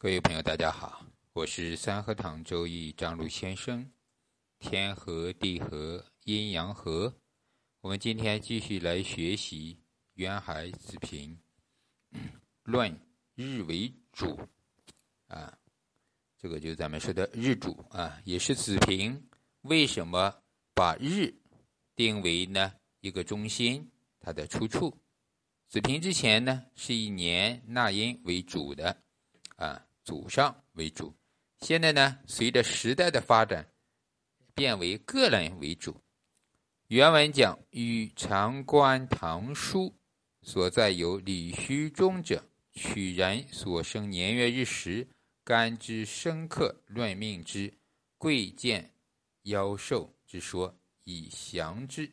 各位朋友，大家好，我是三合堂周易张璐先生。天和地和，阴阳和。我们今天继续来学习渊海子平论日为主啊，这个就是咱们说的日主啊，也是子平为什么把日定为呢一个中心？它的出处，子平之前呢是以年纳音为主的啊。祖上为主，现在呢，随着时代的发展，变为个人为主。原文讲：“与长官唐书所在有李虚中者，取人所生年月日时，干之生克，论命之贵贱夭寿之说，以详之。”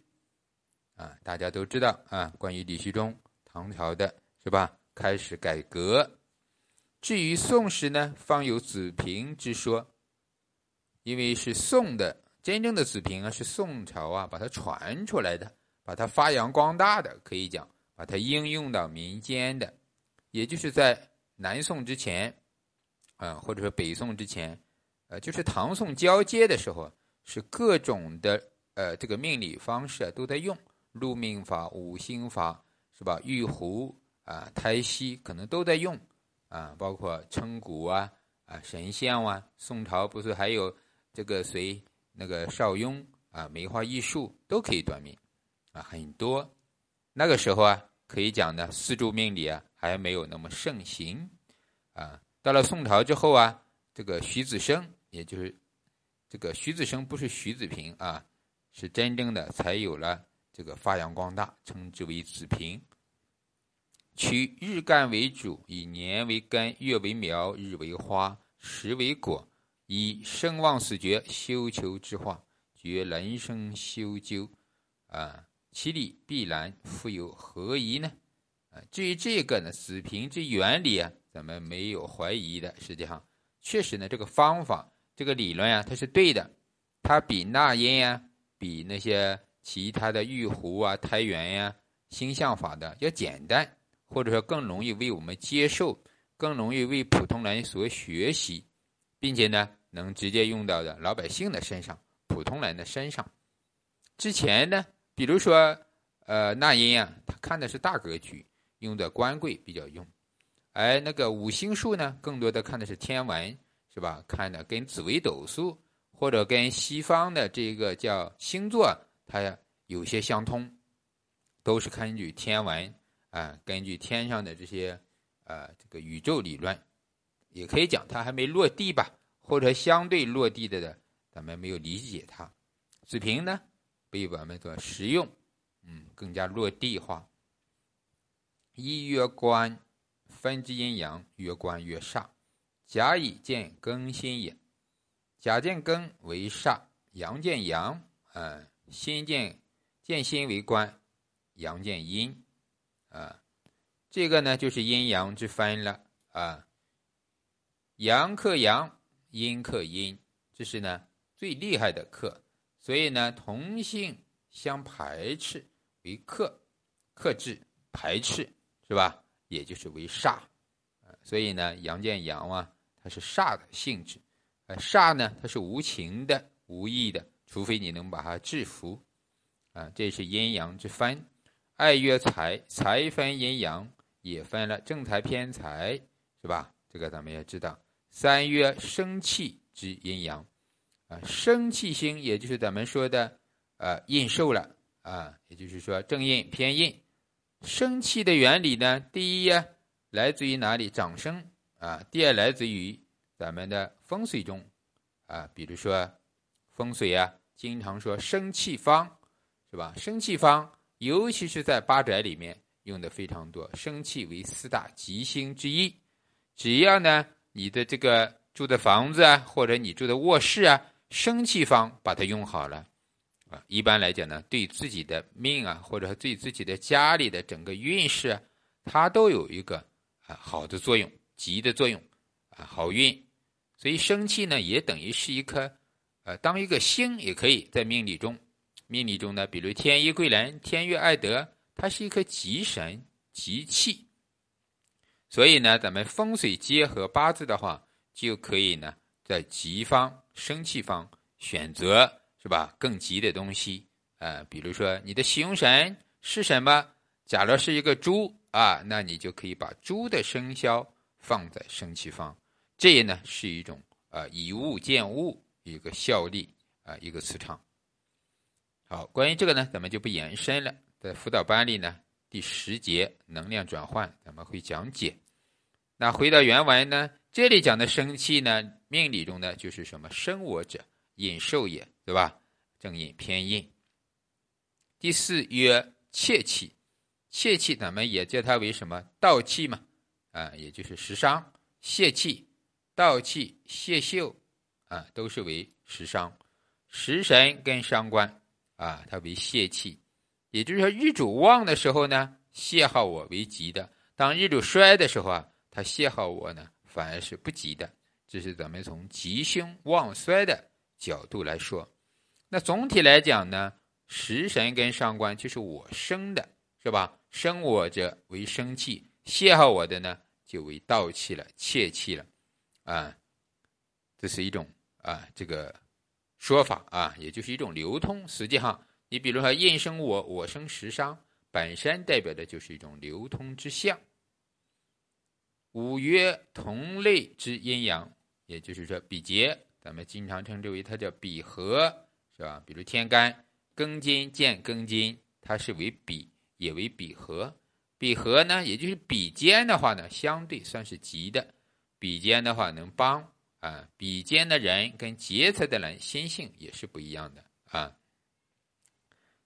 啊，大家都知道啊，关于李虚中，唐朝的是吧？开始改革。至于宋时呢，方有子平之说，因为是宋的真正的子平啊，是宋朝啊把它传出来的，把它发扬光大的，可以讲把它应用到民间的，也就是在南宋之前，啊或者说北宋之前，呃就是唐宋交接的时候，是各种的呃这个命理方式都在用禄命法、五行法是吧？玉壶啊、胎息可能都在用。啊，包括称骨啊，啊神像啊，宋朝不是还有这个谁那个邵雍啊，梅花易数都可以断命，啊很多。那个时候啊，可以讲呢，四柱命理啊还没有那么盛行，啊，到了宋朝之后啊，这个徐子升，也就是这个徐子升不是徐子平啊，是真正的才有了这个发扬光大，称之为子平。取日干为主，以年为根，月为苗，日为花，时为果，以生旺死绝，修求之化，绝人生修究，啊，其理必然，复有何疑呢？啊，至于这个呢，子平之原理啊，咱们没有怀疑的。实际上，确实呢，这个方法，这个理论啊，它是对的，它比纳音呀，比那些其他的玉壶啊、胎元呀、星象法的要简单。或者说更容易为我们接受，更容易为普通人所学习，并且呢，能直接用到的老百姓的身上、普通人的身上。之前呢，比如说，呃，那音啊，他看的是大格局，用的官贵比较用；而那个五星术呢，更多的看的是天文，是吧？看的跟紫微斗数或者跟西方的这个叫星座，它有些相通，都是根据天文。啊，根据天上的这些，呃，这个宇宙理论，也可以讲它还没落地吧，或者相对落地的的，咱们没有理解它。水平呢，被我们所实用，嗯，更加落地化。一曰官，分之阴阳，曰官曰煞，甲乙见庚辛也。甲见庚为煞，阳见阳，嗯，辛见见辛为官，阳见阴。啊，这个呢就是阴阳之分了啊。阳克阳，阴克阴，这是呢最厉害的克。所以呢，同性相排斥为克，克制排斥是吧？也就是为煞。所以呢，阳见阳啊，它是煞的性质。呃，煞呢，它是无情的、无意的，除非你能把它制服啊。这是阴阳之分。爱曰财，财分阴阳，也分了正财偏财，是吧？这个咱们也知道。三曰生气之阴阳，啊，生气星，也就是咱们说的，呃，印寿了啊，也就是说正印偏印。生气的原理呢，第一呀，来自于哪里？长生啊。第二，来自于咱们的风水中啊，比如说风水啊，经常说生气方，是吧？生气方。尤其是在八宅里面用的非常多，生气为四大吉星之一。只要呢，你的这个住的房子啊，或者你住的卧室啊，生气方把它用好了，啊，一般来讲呢，对自己的命啊，或者对自己的家里的整个运势，它都有一个啊好的作用，吉的作用，啊好运。所以生气呢，也等于是一颗，呃，当一个星也可以在命理中。命理中呢，比如天一贵人、天月爱德，它是一颗吉神、吉气。所以呢，咱们风水结合八字的话，就可以呢，在吉方、生气方选择是吧？更吉的东西啊，比如说你的喜用神是什么？假如是一个猪啊，那你就可以把猪的生肖放在生气方，这呢是一种啊以物见物一个效力啊一个磁场。好，关于这个呢，咱们就不延伸了，在辅导班里呢，第十节能量转换咱们会讲解。那回到原文呢，这里讲的生气呢，命理中呢就是什么生我者，引受也，对吧？正印偏印。第四曰切气，切气咱们也叫它为什么盗气嘛？啊，也就是食伤、泄气、盗气、泄秀啊，都是为食伤。食神跟伤官啊，它为泄气，也就是说日主旺的时候呢，泄耗我为吉的；当日主衰的时候啊。它泄耗我呢，反而是不吉的。这是咱们从吉凶旺衰的角度来说。那总体来讲呢，食神跟上官就是我生的，是吧？生我者为生气，泄耗我的呢就为盗气了、窃气了，啊，这是一种啊这个说法啊，也就是一种流通。实际上，你比如说印生我，我生食伤，本身代表的就是一种流通之象。五曰同类之阴阳，也就是说比劫，咱们经常称之为它叫比合，是吧？比如天干庚金见庚金，它是为比，也为比合。比合呢，也就是比肩的话呢，相对算是吉的。比肩的话能帮啊，比肩的人跟劫财的人心性也是不一样的啊。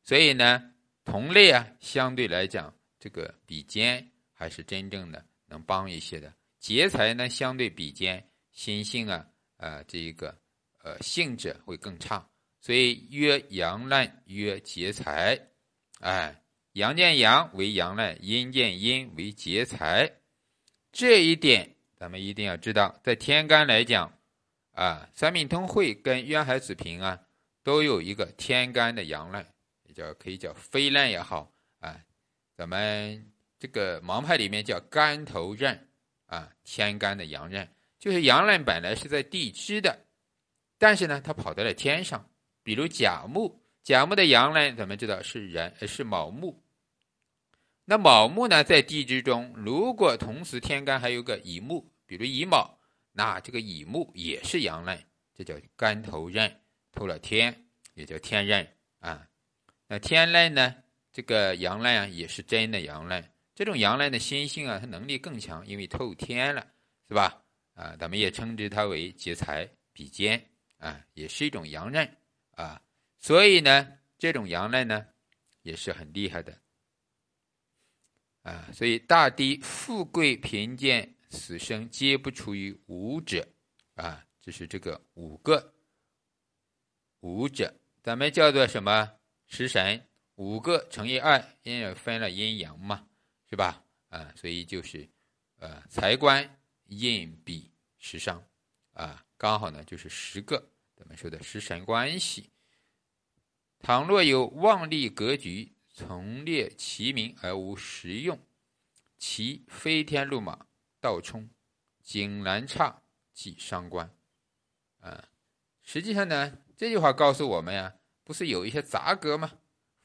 所以呢，同类啊，相对来讲，这个比肩还是真正的。能帮一些的劫财呢，相对比肩心性啊，呃，这一个呃性质会更差，所以曰阳烂曰劫财，哎，阳见阳为阳烂，阴见阴为劫财，这一点咱们一定要知道，在天干来讲啊，三命通会跟渊海子平啊，都有一个天干的阳烂，也叫可以叫飞烂也好啊，咱们。这个盲派里面叫干头刃啊，天干的阳刃，就是阳刃本来是在地支的，但是呢，它跑到了天上。比如甲木，甲木的阳刃咱们知道是人，是卯木。那卯木呢，在地支中，如果同时天干还有个乙木，比如乙卯，那这个乙木也是阳刃，这叫干头刃，透了天，也叫天刃啊。那天刃呢，这个阳刃啊，也是真的阳刃。这种阳刃的心性啊，它能力更强，因为透天了，是吧？啊，咱们也称之它为劫财比肩啊，也是一种阳刃啊。所以呢，这种阳刃呢，也是很厉害的啊。所以大地富贵贫贱死生皆不出于五者啊，就是这个五个五者，咱们叫做什么？食神五个乘以二，因为分了阴阳嘛。是吧？啊，所以就是，呃，财官印比食伤，啊，刚好呢就是十个，咱们说的食神关系。倘若有旺利格局，从列其名而无实用，其飞天路马，倒冲，井然差，即伤官。啊，实际上呢，这句话告诉我们呀，不是有一些杂格吗？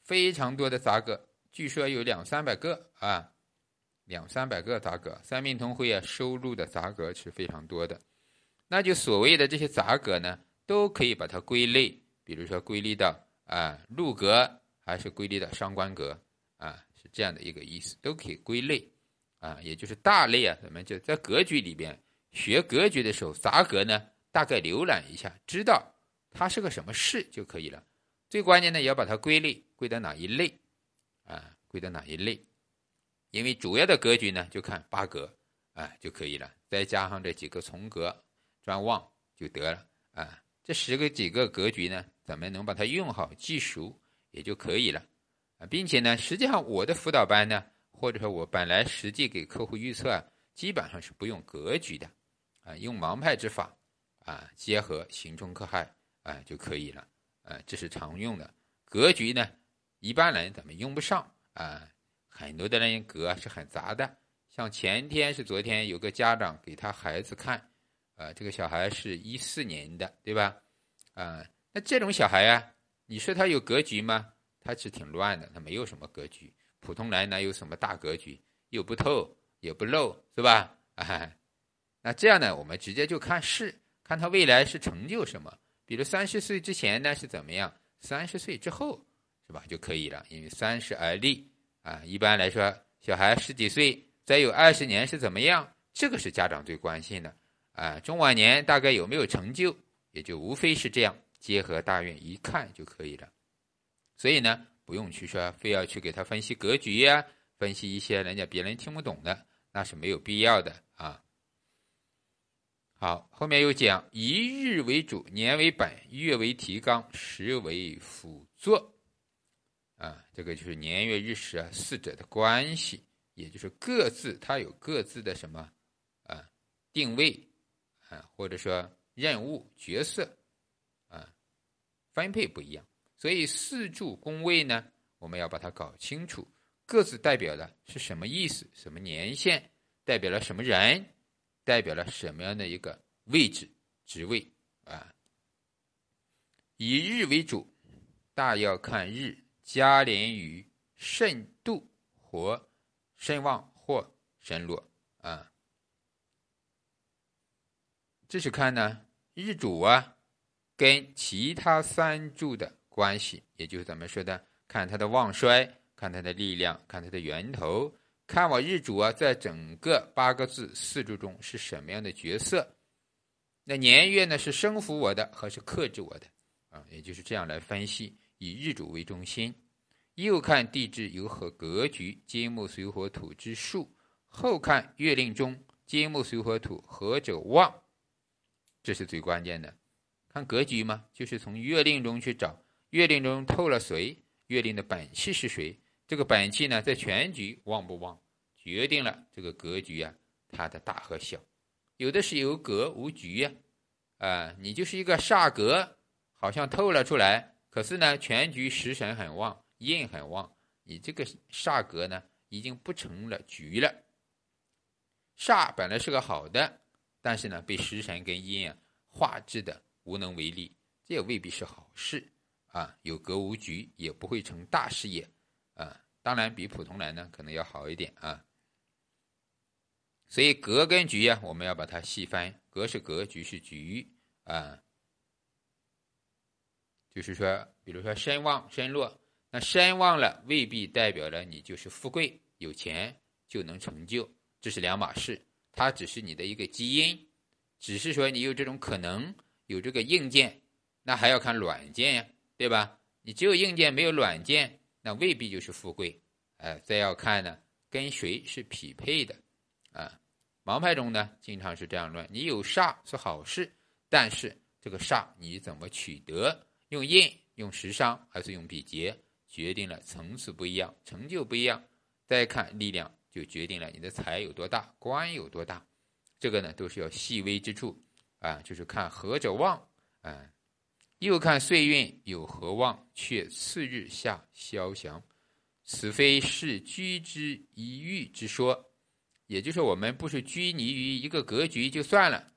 非常多的杂格，据说有两三百个啊。两三百个杂格，三命通会啊，收录的杂格是非常多的。那就所谓的这些杂格呢，都可以把它归类，比如说归类到啊禄格，还是归类到伤官格啊，是这样的一个意思，都可以归类啊，也就是大类啊。咱们就在格局里边学格局的时候，杂格呢大概浏览一下，知道它是个什么事就可以了。最关键的也要把它归类，归到哪一类啊？归到哪一类？因为主要的格局呢，就看八格，啊就可以了，再加上这几个从格专旺就得了啊。这十个几个格局呢，咱们能把它用好记熟也就可以了啊，并且呢，实际上我的辅导班呢，或者说我本来实际给客户预测啊，基本上是不用格局的啊，用盲派之法啊，结合刑冲克害啊就可以了啊，这是常用的格局呢，一般人咱们用不上啊。很多的人格是很杂的，像前天是昨天有个家长给他孩子看，啊，这个小孩是一四年的，对吧？啊，那这种小孩啊，你说他有格局吗？他是挺乱的，他没有什么格局。普通人哪有什么大格局？又不透，也不露，是吧？啊，那这样呢，我们直接就看事，看他未来是成就什么。比如三十岁之前呢是怎么样，三十岁之后是吧就可以了。因为三十而立啊，一般来说，小孩十几岁再有二十年是怎么样？这个是家长最关心的啊。中晚年大概有没有成就，也就无非是这样，结合大运一看就可以了。所以呢，不用去说非要去给他分析格局呀，分析一些人家别人听不懂的，那是没有必要的啊。好，后面又讲一日为主，年为本，月为提纲，时为辅作。啊，这个就是年月日时啊四者的关系，也就是各自它有各自的什么啊定位啊，或者说任务角色分配不一样。所以四柱宫位呢，我们要把它搞清楚，各自代表的是什么意思，什么年限，代表了什么人，代表了什么样的一个位置、职位啊？以日为主，大要看日，加连于慎度或身旺或身弱啊。这是看呢日主啊，跟其他三柱的。关系，也就是咱们说的，看它的旺衰，看它的力量，看它的源头，看我日主啊，在整个八个字四柱中是什么样的角色？那年月呢，是生扶我的，还是克制我的？啊，也就是这样来分析，以日主为中心，又看地支有何格局，金木水火土之数，后看月令中金木水火土何者旺，这是最关键的。看格局嘛，就是从月令中去找。月令中透了谁？月令的本气是谁？这个本气呢，在全局旺不旺，决定了这个格局啊，它的大和小。有的是有格无局呀，啊，你就是一个煞格，好像透了出来，可是呢，全局食神很旺，印很旺，你这个煞格呢，已经不成了局了。煞本来是个好的，但是呢，被食神跟印啊化制的无能为力，这也未必是好事。啊，有格无局也不会成大事业，啊，当然比普通人呢可能要好一点啊。所以格跟局呀，我们要把它细分，格是格局是局啊。就是说，比如说身旺身弱，那身旺了未必代表了你就是富贵有钱就能成就，这是两码事。它只是你的一个基因，只是说你有这种可能，有这个硬件，那还要看软件呀。对吧？你只有硬件没有软件，那未必就是富贵。哎，再要看呢，跟谁是匹配的啊？盲派中呢，经常是这样论：你有煞是好事，但是这个煞你怎么取得？用印、用食伤还是用比劫，决定了层次不一样，成就不一样。再看力量，就决定了你的财有多大，官有多大。这个呢，都是要细微之处啊，就是看合者旺啊。又看岁运有何旺，却次日下消降，此非是居之一遇之说。也就是我们不是拘泥于一个格局就算了，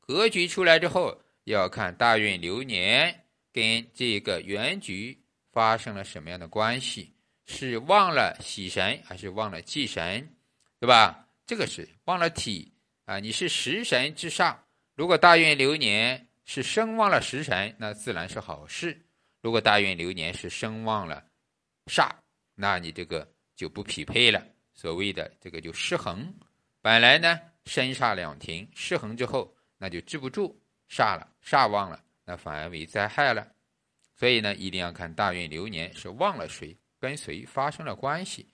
格局出来之后，要看大运流年跟这个原局发生了什么样的关系，是忘了喜神还是忘了忌神，对吧？这个是忘了体啊，你是食神之上，如果大运流年。是生旺了食神，那自然是好事。如果大运流年是生旺了煞，那你这个就不匹配了。所谓的这个就失衡。本来呢，生煞两停，失衡之后，那就治不住煞了，煞旺了，那反而为灾害了。所以呢，一定要看大运流年是旺了谁，跟谁发生了关系。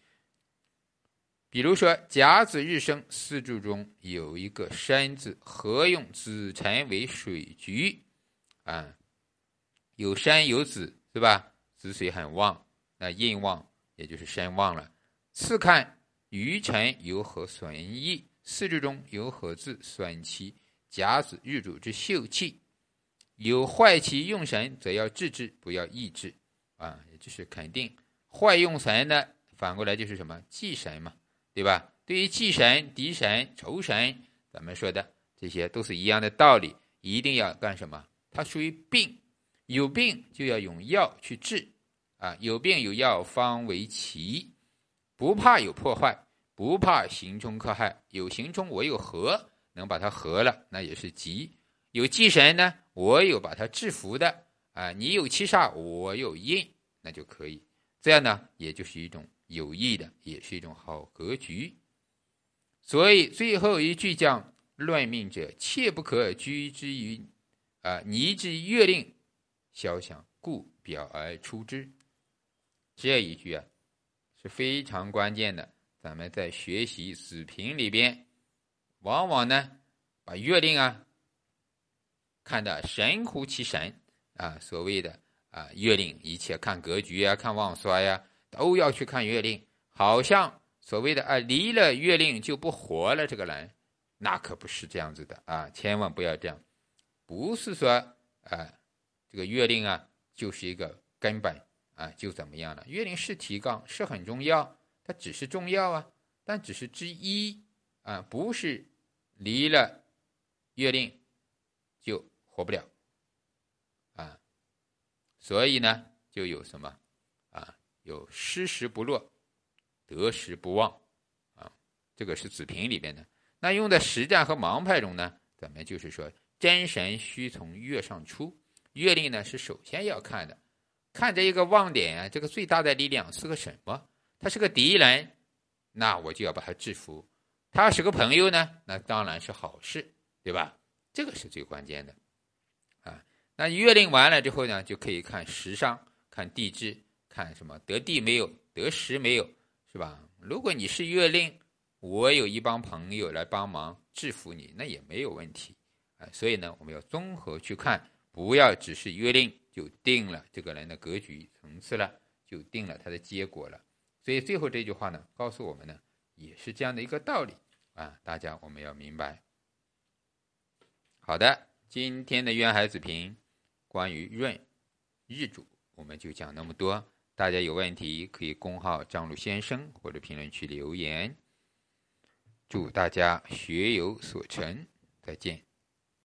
比如说甲子日生四柱中有一个山字，合用子辰为水局，啊，有山有子是吧？子水很旺，那印旺也就是申旺了。次看余辰有何损益？四柱中有何字损其甲子日主之秀气？有坏其用神，则要治之，不要抑制，啊，也就是肯定坏用神呢，反过来就是什么忌神嘛。对吧？对于忌神、敌神、仇神，咱们说的这些都是一样的道理，一定要干什么？它属于病，有病就要用药去治，啊，有病有药方为奇，不怕有破坏，不怕行冲克害，有行冲我有和，能把它和了，那也是吉。有忌神呢，我有把它制服的，啊，你有七煞，我有印，那就可以。这样呢，也就是一种有益的，也是一种好格局。所以最后一句讲：乱命者，切不可居之于。啊，拟之月令，肖想，故表而出之。这一句啊是非常关键的。咱们在学习子平里边，往往呢把月令啊看得神乎其神啊。所谓的啊月令，一切看格局啊，看旺衰呀，都要去看月令。好像所谓的啊离了月令就不活了，这个人那可不是这样子的啊！千万不要这样。不是说啊，这个月令啊就是一个根本啊，就怎么样了？月令是提纲，是很重要，它只是重要啊，但只是之一啊，不是离了月令就活不了啊。所以呢，就有什么？有失时不落，得时不忘啊。这个是子平里边的。那用在实战和盲派中呢，咱们就是说。真神需从月上出，月令呢是首先要看的，看这一个旺点啊，这个最大的力量是个什么？他是个敌人，那我就要把他制服；他是个朋友呢，那当然是好事，对吧？这个是最关键的啊。那月令完了之后呢，就可以看时上，看地支，看什么得地没有，得时没有，是吧？如果你是月令，我有一帮朋友来帮忙制服你，那也没有问题。啊，所以呢，我们要综合去看，不要只是约定就定了这个人的格局层次了，就定了他的结果了。所以最后这句话呢，告诉我们呢，也是这样的一个道理啊，大家我们要明白。好的，今天的渊海子平关于闰日主，我们就讲那么多。大家有问题可以公号张路先生或者评论区留言。祝大家学有所成，再见。